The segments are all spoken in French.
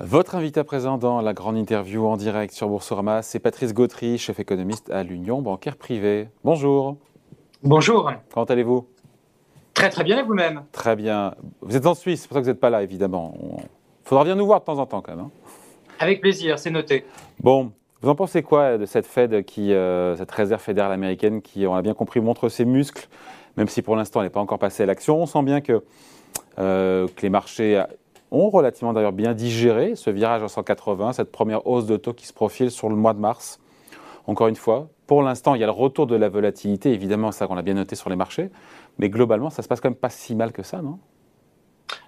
Votre invité à présent dans la grande interview en direct sur Boursorama, c'est Patrice Gautry, chef économiste à l'Union bancaire privée. Bonjour. Bonjour. Comment allez-vous? Très très bien et vous-même? Très bien. Vous êtes en Suisse, c'est pour ça que vous n'êtes pas là évidemment. Il faudra bien nous voir de temps en temps quand même. Hein. Avec plaisir, c'est noté. Bon, vous en pensez quoi de cette Fed, qui, euh, cette réserve fédérale américaine qui, on l'a bien compris, montre ses muscles, même si pour l'instant elle n'est pas encore passée à l'action? On sent bien que, euh, que les marchés ont relativement d'ailleurs bien digéré ce virage à 180, cette première hausse de taux qui se profile sur le mois de mars. Encore une fois, pour l'instant, il y a le retour de la volatilité, évidemment, ça qu'on a bien noté sur les marchés, mais globalement, ça se passe quand même pas si mal que ça, non?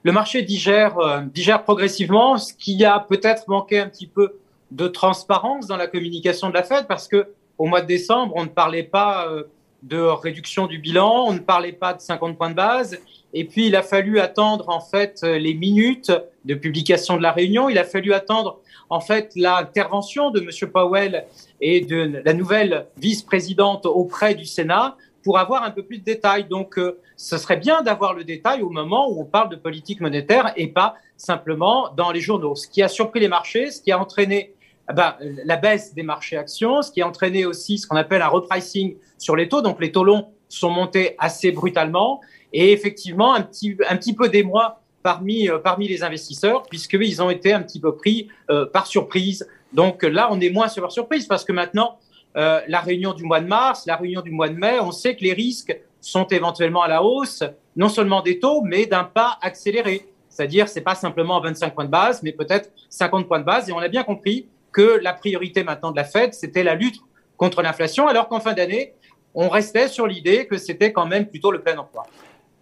Le marché digère, euh, digère progressivement, ce qui a peut-être manqué un petit peu de transparence dans la communication de la Fed, parce que au mois de décembre, on ne parlait pas euh, de réduction du bilan, on ne parlait pas de 50 points de base, et puis, il a fallu attendre, en fait, les minutes de publication de la réunion. Il a fallu attendre, en fait, l'intervention de M. Powell et de la nouvelle vice-présidente auprès du Sénat pour avoir un peu plus de détails. Donc, euh, ce serait bien d'avoir le détail au moment où on parle de politique monétaire et pas simplement dans les journaux. Ce qui a surpris les marchés, ce qui a entraîné eh ben, la baisse des marchés actions, ce qui a entraîné aussi ce qu'on appelle un repricing sur les taux. Donc, les taux longs sont montés assez brutalement et effectivement un petit, un petit peu d'émoi parmi, euh, parmi les investisseurs, puisqu'ils ont été un petit peu pris euh, par surprise. Donc là, on est moins sur leur surprise, parce que maintenant, euh, la réunion du mois de mars, la réunion du mois de mai, on sait que les risques sont éventuellement à la hausse, non seulement des taux, mais d'un pas accéléré. C'est-à-dire, c'est pas simplement 25 points de base, mais peut-être 50 points de base. Et on a bien compris que la priorité maintenant de la Fed, c'était la lutte contre l'inflation, alors qu'en fin d'année, on restait sur l'idée que c'était quand même plutôt le plein emploi.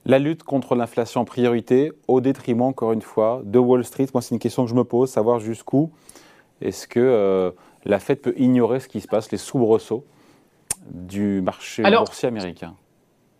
La lutte contre l'inflation en priorité, au détriment, encore une fois, de Wall Street. Moi, c'est une question que je me pose, savoir jusqu'où est-ce que euh, la Fed peut ignorer ce qui se passe, les soubresauts du marché boursier américain.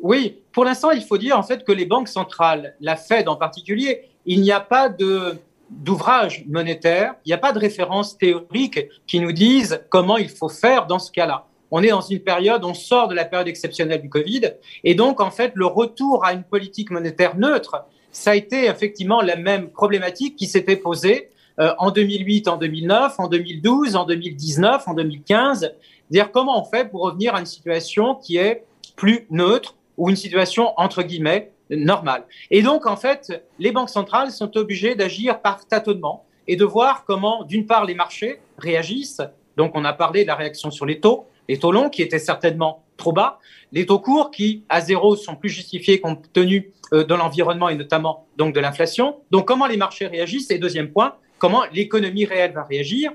Oui, pour l'instant, il faut dire en fait que les banques centrales, la Fed en particulier, il n'y a pas de d'ouvrage monétaire, il n'y a pas de références théoriques qui nous disent comment il faut faire dans ce cas-là on est dans une période, on sort de la période exceptionnelle du Covid, et donc en fait le retour à une politique monétaire neutre, ça a été effectivement la même problématique qui s'était posée euh, en 2008, en 2009, en 2012, en 2019, en 2015. Dire comment on fait pour revenir à une situation qui est plus neutre ou une situation entre guillemets normale. Et donc en fait, les banques centrales sont obligées d'agir par tâtonnement et de voir comment, d'une part, les marchés réagissent. Donc on a parlé de la réaction sur les taux, les taux longs qui étaient certainement trop bas, les taux courts qui, à zéro, sont plus justifiés compte tenu euh, de l'environnement et notamment donc de l'inflation. Donc, comment les marchés réagissent Et deuxième point, comment l'économie réelle va réagir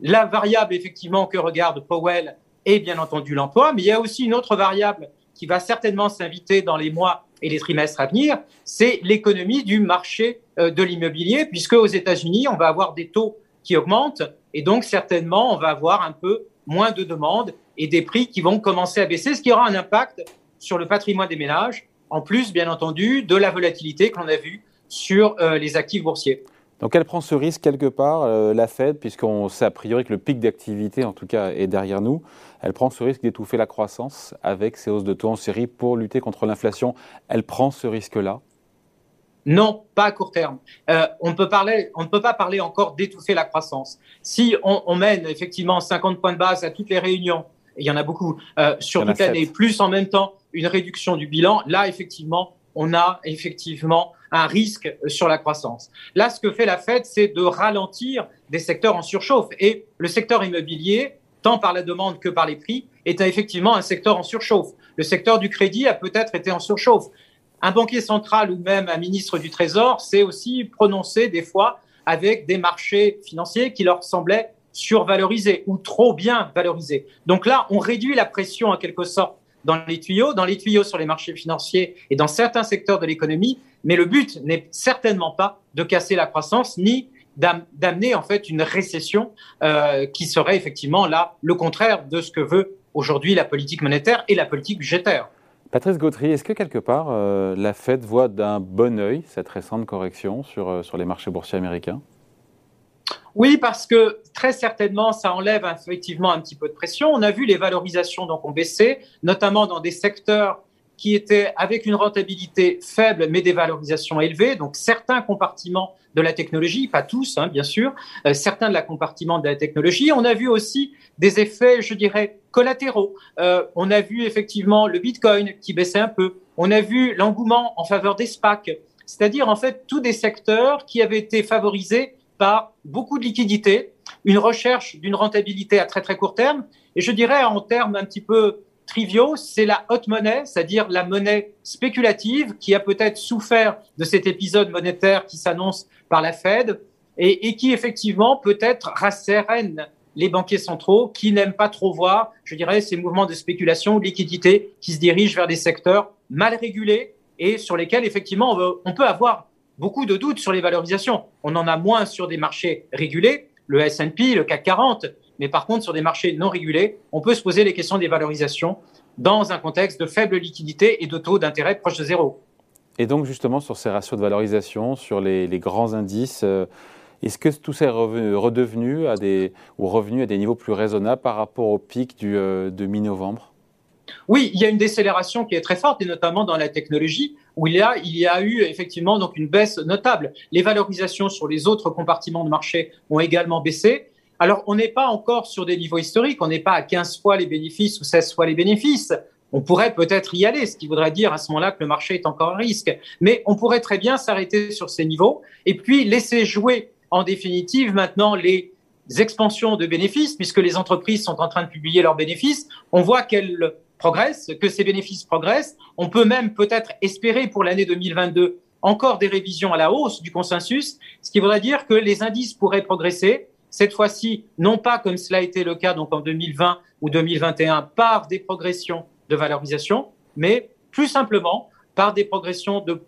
La variable, effectivement, que regarde Powell est bien entendu l'emploi, mais il y a aussi une autre variable qui va certainement s'inviter dans les mois et les trimestres à venir, c'est l'économie du marché euh, de l'immobilier, puisque aux États-Unis, on va avoir des taux qui augmentent et donc certainement on va avoir un peu moins de demandes et des prix qui vont commencer à baisser, ce qui aura un impact sur le patrimoine des ménages, en plus, bien entendu, de la volatilité qu'on a vue sur euh, les actifs boursiers. Donc elle prend ce risque quelque part, euh, la Fed, puisqu'on sait a priori que le pic d'activité, en tout cas, est derrière nous. Elle prend ce risque d'étouffer la croissance avec ces hausses de taux en série pour lutter contre l'inflation. Elle prend ce risque-là? Non, pas à court terme. Euh, on, ne peut pas parler encore d'étouffer la croissance. Si on, mène effectivement 50 points de base à toutes les réunions, et il y en a beaucoup, euh, sur toute l'année, plus en même temps une réduction du bilan, là, effectivement, on a effectivement un risque sur la croissance. Là, ce que fait la Fed, c'est de ralentir des secteurs en surchauffe. Et le secteur immobilier, tant par la demande que par les prix, est effectivement un secteur en surchauffe. Le secteur du crédit a peut-être été en surchauffe un banquier central ou même un ministre du Trésor s'est aussi prononcé des fois avec des marchés financiers qui leur semblaient survalorisés ou trop bien valorisés. Donc là, on réduit la pression en quelque sorte dans les tuyaux, dans les tuyaux sur les marchés financiers et dans certains secteurs de l'économie, mais le but n'est certainement pas de casser la croissance ni d'amener en fait une récession euh, qui serait effectivement là le contraire de ce que veut aujourd'hui la politique monétaire et la politique budgétaire. Patrice Gautry, est-ce que quelque part euh, la Fed voit d'un bon œil cette récente correction sur, euh, sur les marchés boursiers américains? Oui, parce que très certainement, ça enlève effectivement un petit peu de pression. On a vu les valorisations donc ont baissé, notamment dans des secteurs qui étaient avec une rentabilité faible mais des valorisations élevées. Donc certains compartiments de la technologie, pas tous hein, bien sûr, euh, certains de la compartiment de la technologie. On a vu aussi des effets, je dirais, collatéraux. Euh, on a vu effectivement le Bitcoin qui baissait un peu. On a vu l'engouement en faveur des SPAC, c'est-à-dire en fait tous des secteurs qui avaient été favorisés beaucoup de liquidités, une recherche d'une rentabilité à très très court terme, et je dirais en termes un petit peu triviaux, c'est la hot money, c'est-à-dire la monnaie spéculative qui a peut-être souffert de cet épisode monétaire qui s'annonce par la Fed et, qui effectivement peut-être rassérène les banquiers centraux qui n'aiment pas trop voir, je dirais, ces mouvements de spéculation ou de liquidité qui se dirigent vers des secteurs mal régulés et sur lesquels effectivement on peut avoir beaucoup de doutes sur les valorisations. On en a moins sur des marchés régulés, le S&P, le CAC 40, mais par contre, sur des marchés non régulés, on peut se poser les questions des valorisations dans un contexte de faible liquidité et de taux d'intérêt proche de zéro. Et donc, justement, sur ces ratios de valorisation, sur les, grands indices, euh, est-ce que tout ça redevenu à des, ou revenu à des niveaux plus raisonnables par rapport au pic du, euh, de mi-novembre? Oui, il y a une décélération qui est très forte, et notamment dans la technologie, où il y a, eu effectivement donc une baisse notable. Les valorisations sur les autres compartiments de marché ont également baissé, alors, on n'est pas encore sur des niveaux historiques, on n'est pas à 15 fois les bénéfices ou 16 fois les bénéfices. On pourrait peut-être y aller, ce qui voudrait dire à ce moment-là que le marché est encore à risque. Mais on pourrait très bien s'arrêter sur ces niveaux et puis laisser jouer en définitive maintenant les expansions de bénéfices, puisque les entreprises sont en train de publier leurs bénéfices. On voit qu'elles progressent, que ces bénéfices progressent. On peut même peut-être espérer pour l'année 2022 encore des révisions à la hausse du consensus, ce qui voudrait dire que les indices pourraient progresser cette fois-ci, non pas comme cela a été le cas donc en 2020 ou 2021 par des progressions de valorisation, mais plus simplement par des progressions de,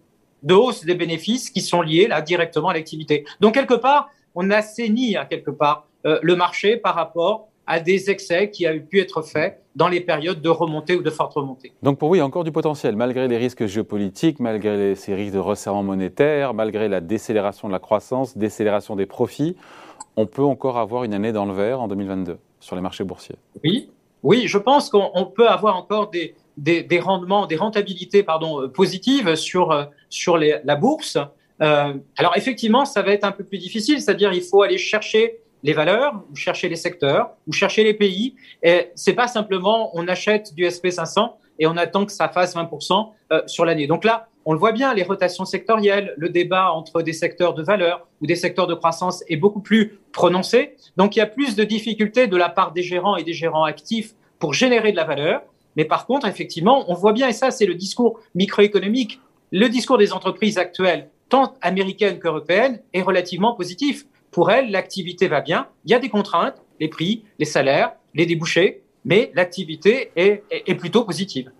hausse des bénéfices qui sont liées là directement à l'activité. Donc quelque part, on assainit à quelque part euh, le marché par rapport à des excès qui avaient pu être faits dans les périodes de remontée ou de forte remontée. Donc pour vous, il y a encore du potentiel, malgré les risques géopolitiques, malgré ces risques de resserrement monétaire, malgré la décélération de la croissance, décélération des profits on peut encore avoir une année dans le vert en 2022 sur les marchés boursiers. Oui, oui, je pense qu'on peut avoir encore des, des, rendements, des rentabilités pardon, euh, positives sur, euh, sur la bourse. Euh, alors effectivement, ça va être un peu plus difficile, c'est-à-dire il faut aller chercher les valeurs, ou chercher les secteurs, ou chercher les pays. Et c'est pas simplement on achète du SP 500 et on attend que ça fasse 20% sur l'année. Donc là, on le voit bien, les rotations sectorielles, le débat entre des secteurs de valeur ou des secteurs de croissance est beaucoup plus prononcé. Donc il y a plus de difficultés de la part des gérants et des gérants actifs pour générer de la valeur. Mais par contre, effectivement, on voit bien, et ça c'est le discours microéconomique, le discours des entreprises actuelles, tant américaines qu'européennes, est relativement positif. Pour elles, l'activité va bien, il y a des contraintes, les prix, les salaires, les débouchés, mais l'activité est plutôt positive.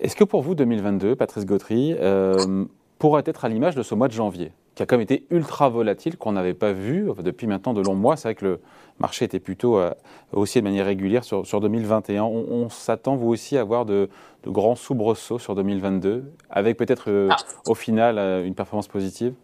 Est-ce que pour vous, 2022, Patrice Gautry, euh, pourrait être à l'image de ce mois de janvier, qui a quand même été ultra volatile, qu'on n'avait pas vu depuis maintenant de longs mois? C'est vrai que le marché était plutôt euh, aussi de manière régulière sur, 2021. On, s'attend, vous aussi, à avoir de, grands soubresauts sur 2022, avec peut-être euh, ah. au final une performance positive?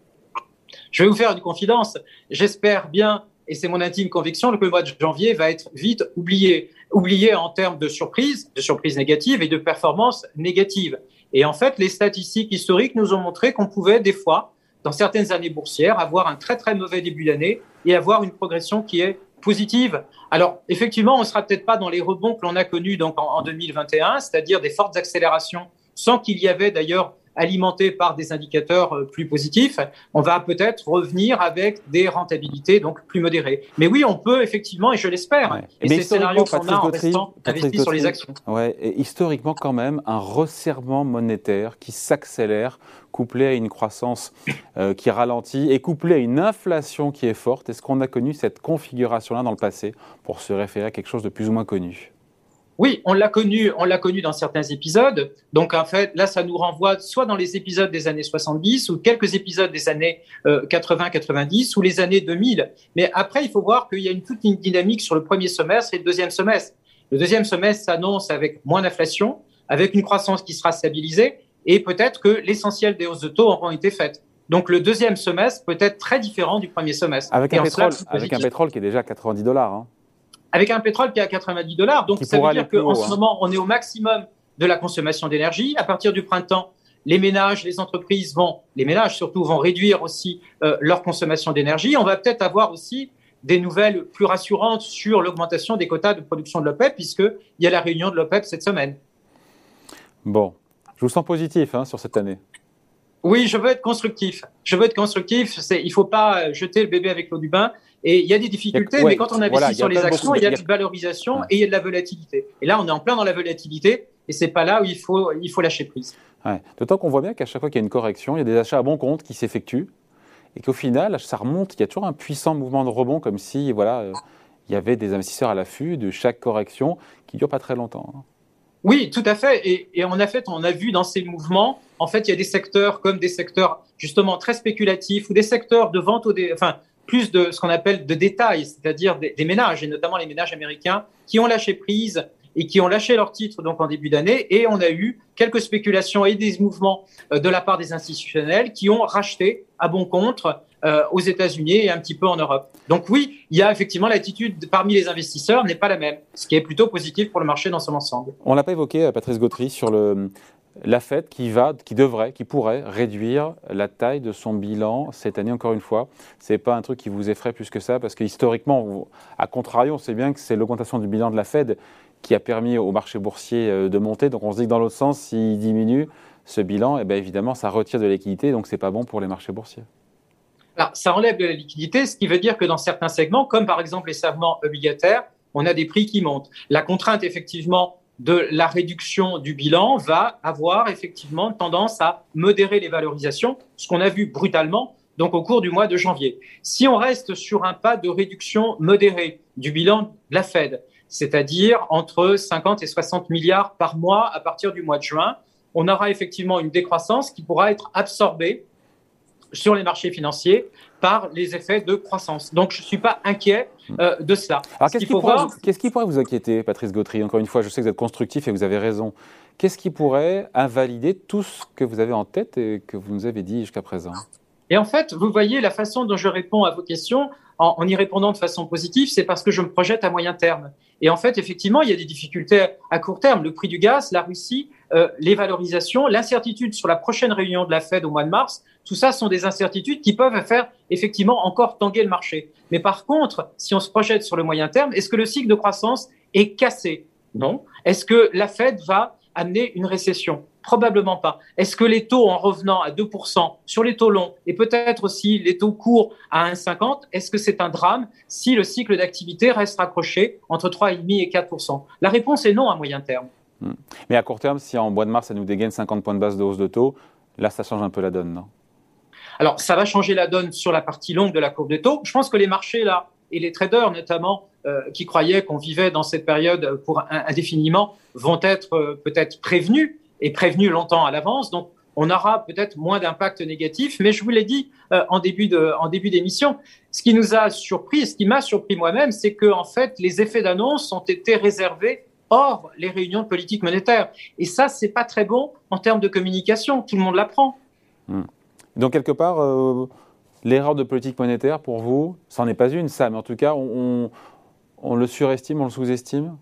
Je vais vous faire une confidence. J'espère bien et c'est mon intime conviction que le mois de janvier va être vite oublié, oublié en termes de surprises, de surprises négatives et de performances négatives. Et en fait, les statistiques historiques nous ont montré qu'on pouvait des fois, dans certaines années boursières, avoir un très très mauvais début d'année et avoir une progression qui est positive. Alors, effectivement, on ne sera peut-être pas dans les rebonds que l'on a connus donc en, en 2021, c'est-à-dire des fortes accélérations, sans qu'il y avait d'ailleurs alimenté par des indicateurs euh, plus positifs, on va peut-être revenir avec des rentabilités donc plus modérées. Mais oui, on peut effectivement, et je l'espère, et ces scénarios qu'on a en restant investis sur les actions. Ouais, et historiquement quand même, un resserrement monétaire qui s'accélère, couplé à une croissance euh, qui ralentit et couplé à une inflation qui est forte. Est-ce qu'on a connu cette configuration-là dans le passé pour se référer à quelque chose de plus ou moins connu? Oui, on l'a connu, on l'a connu dans certains épisodes. Donc en fait, là, ça nous renvoie soit dans les épisodes des années 70 ou quelques épisodes des années 80-90 euh, ou les années 2000. Mais après, il faut voir qu'il y a une toute une dynamique sur le premier semestre et le deuxième semestre. Le deuxième semestre s'annonce avec moins d'inflation, avec une croissance qui sera stabilisée et peut-être que l'essentiel des hausses de taux auront été faites. Donc le deuxième semestre peut être très différent du premier semestre. Avec, un pétrole, avec un pétrole, qui est déjà à 90 dollars. Hein avec un pétrole qui est à 90 dollars. Donc, ça veut dire qu'en ce hein. moment, on est au maximum de la consommation d'énergie. À partir du printemps, les ménages, les entreprises vont, les ménages surtout, vont réduire aussi euh, leur consommation d'énergie. On va peut-être avoir aussi des nouvelles plus rassurantes sur l'augmentation des quotas de production de l'OPEP, puisqu'il y a la réunion de l'OPEP cette semaine. Bon, je vous sens positif hein, sur cette année. Oui, je veux être constructif. Je veux être constructif. Il ne faut pas jeter le bébé avec l'eau du bain. Et il y a des difficultés, mais quand on investit sur les actions, il y a de valorisation et il y a de la volatilité. Et là, on est en plein dans la volatilité et c'est pas là où il faut, il faut lâcher prise. Ouais. D'autant qu'on voit bien qu'à chaque fois qu'il y a une correction, il y a des achats à bon compte qui s'effectuent et qu'au final, ça remonte. Il y a toujours un puissant mouvement de rebond, comme si voilà, euh, il y avait des investisseurs à l'affût de chaque correction qui ne dure pas très longtemps. Hein. Oui, tout à fait. Et, et, en fait, on a vu dans ces mouvements, en fait, il y a des secteurs comme des secteurs justement très spéculatifs ou des secteurs de vente au dé... enfin, plus de ce qu'on appelle de détails, c'est-à-dire des, ménages, et notamment les ménages américains, qui ont lâché prise et qui ont lâché leurs titres donc en début d'année. Et on a eu quelques spéculations et des mouvements euh, de la part des institutionnels qui ont racheté à bon compte euh, aux États-Unis et un petit peu en Europe. Donc oui, il y a effectivement l'attitude parmi les investisseurs n'est pas la même, ce qui est plutôt positif pour le marché dans son ensemble. On l'a pas évoqué, euh, Patrice Gautry, sur le, la Fed qui va, qui devrait, qui pourrait réduire la taille de son bilan cette année encore une fois. C'est pas un truc qui vous effraie plus que ça parce que historiquement, à contrario, on sait bien que c'est l'augmentation du bilan de la Fed qui a permis au marché boursier euh, de monter. Donc on se dit que dans l'autre sens, s'il diminue ce bilan, eh bien évidemment, ça retire de la liquidité, donc c'est pas bon pour les marchés boursiers. Alors, ça enlève de la liquidité, ce qui veut dire que dans certains segments, comme par exemple les serments obligataires, on a des prix qui montent. La contrainte, effectivement, de la réduction du bilan va avoir effectivement tendance à modérer les valorisations, ce qu'on a vu brutalement au cours du mois de janvier. Si on reste sur un pas de réduction modérée du bilan de la Fed, c'est-à-dire entre 50 et 60 milliards par mois à partir du mois de juin, on aura effectivement une décroissance qui pourra être absorbée sur les marchés financiers par les effets de croissance. Donc, je ne suis pas inquiet euh, de cela. Alors, qu'est-ce qui, qui, pourrait vous inquiéter, Patrice Gautry? Encore une fois, je sais que vous êtes constructif et vous avez raison. Qu'est-ce qui pourrait invalider tout ce que vous avez en tête et que vous nous avez dit jusqu'à présent? Et en fait, vous voyez la façon dont je réponds à vos questions, en, y répondant de façon positive, c'est parce que je me projette à moyen terme. Et en fait, effectivement, il y a des difficultés à court terme. Le prix du gaz, la Russie, euh, les valorisations, l'incertitude sur la prochaine réunion de la Fed au mois de mars, tout ça sont des incertitudes qui peuvent faire effectivement encore tanguer le marché. Mais par contre, si on se projette sur le moyen terme, est-ce que le cycle de croissance est cassé? Non. Est-ce que la Fed va amener une récession? Probablement pas. Est-ce que les taux en revenant à 2% sur les taux longs et peut-être aussi les taux courts à 1,50, est-ce que c'est un drame si le cycle d'activité reste raccroché entre 3,5 et 4% La réponse est non à moyen terme. Hmm. Mais à court terme, si en mois de mars, ça nous dégaine 50 points de base de hausse de taux, là, ça change un peu la donne, non? Alors, ça va changer la donne sur la partie longue de la courbe de taux. Je pense que les marchés, là, et les traders notamment, euh, qui croyaient qu'on vivait dans cette période pour indéfiniment, vont être euh, peut-être prévenus et prévenu longtemps à l'avance. Donc, on aura peut-être moins d'impact négatif. Mais je vous l'ai dit euh, en début de, en début d'émission, ce qui nous a surpris, ce qui m'a surpris moi-même, c'est que en fait, les effets d'annonce ont été réservés hors les réunions de politique monétaire. Et ça, c'est pas très bon en termes de communication. Tout le monde l'apprend. Hmm. Donc quelque part, euh, l'erreur de politique monétaire pour vous, ça n'en est pas une, ça, mais en tout cas, on, on le surestime, on le sous-estime?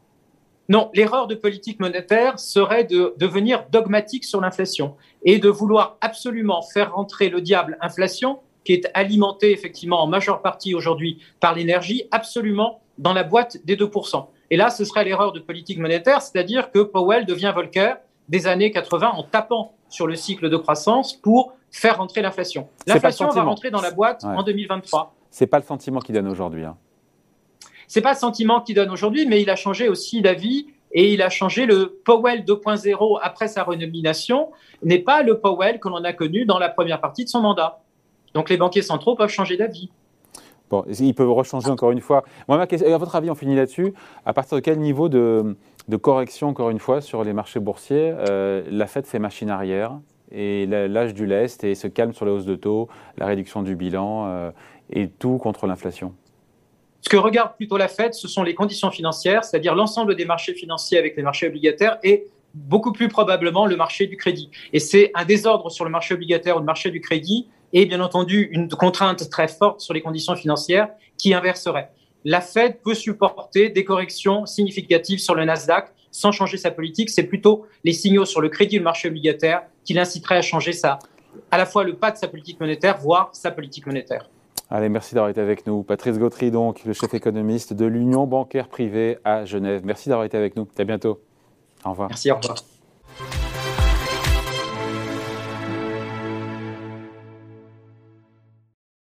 Non, l'erreur de politique monétaire serait de devenir dogmatique sur l'inflation et de vouloir absolument faire rentrer le diable inflation, qui est alimenté effectivement en majeure partie aujourd'hui par l'énergie, absolument dans la boîte des 2%. Et là, ce serait l'erreur de politique monétaire, c'est-à-dire que Powell devient Volcker des années 80 en tapant sur le cycle de croissance pour faire rentrer l'inflation. L'inflation va rentrer dans la boîte en 2023. C'est pas le sentiment qu'il donne aujourd'hui. Hein. C'est pas le sentiment qu'il donne aujourd'hui, mais il a changé aussi d'avis et il a changé le Powell 2.0 après sa renomination n'est pas le Powell que l'on a connu dans la première partie de son mandat. Donc les banquiers centraux peuvent changer d'avis. Bon, ils peuvent rechanger encore une fois. Moi, à votre avis, on finit là-dessus. À partir de quel niveau de, correction, encore une fois, sur les marchés boursiers, euh, la Fed fait machine arrière et l'âge du lest et se calme sur la hausse de taux, la réduction du bilan euh, et tout contre l'inflation? Ce que regarde plutôt la Fed, ce sont les conditions financières, c'est-à-dire l'ensemble des marchés financiers avec les marchés obligataires et beaucoup plus probablement le marché du crédit. Et c'est un désordre sur le marché obligataire ou le marché du crédit et bien entendu une contrainte très forte sur les conditions financières qui inverserait. La Fed peut supporter des corrections significatives sur le Nasdaq sans changer sa politique. C'est plutôt les signaux sur le crédit et le marché obligataire qui l'inciteraient à changer ça, à la fois le pas de sa politique monétaire, voire sa politique monétaire. Allez, merci d'avoir été avec nous. Patrice Gautry, donc, le chef économiste de l'Union bancaire privée à Genève. Merci d'avoir été avec nous. À bientôt. Au revoir. Merci, au revoir.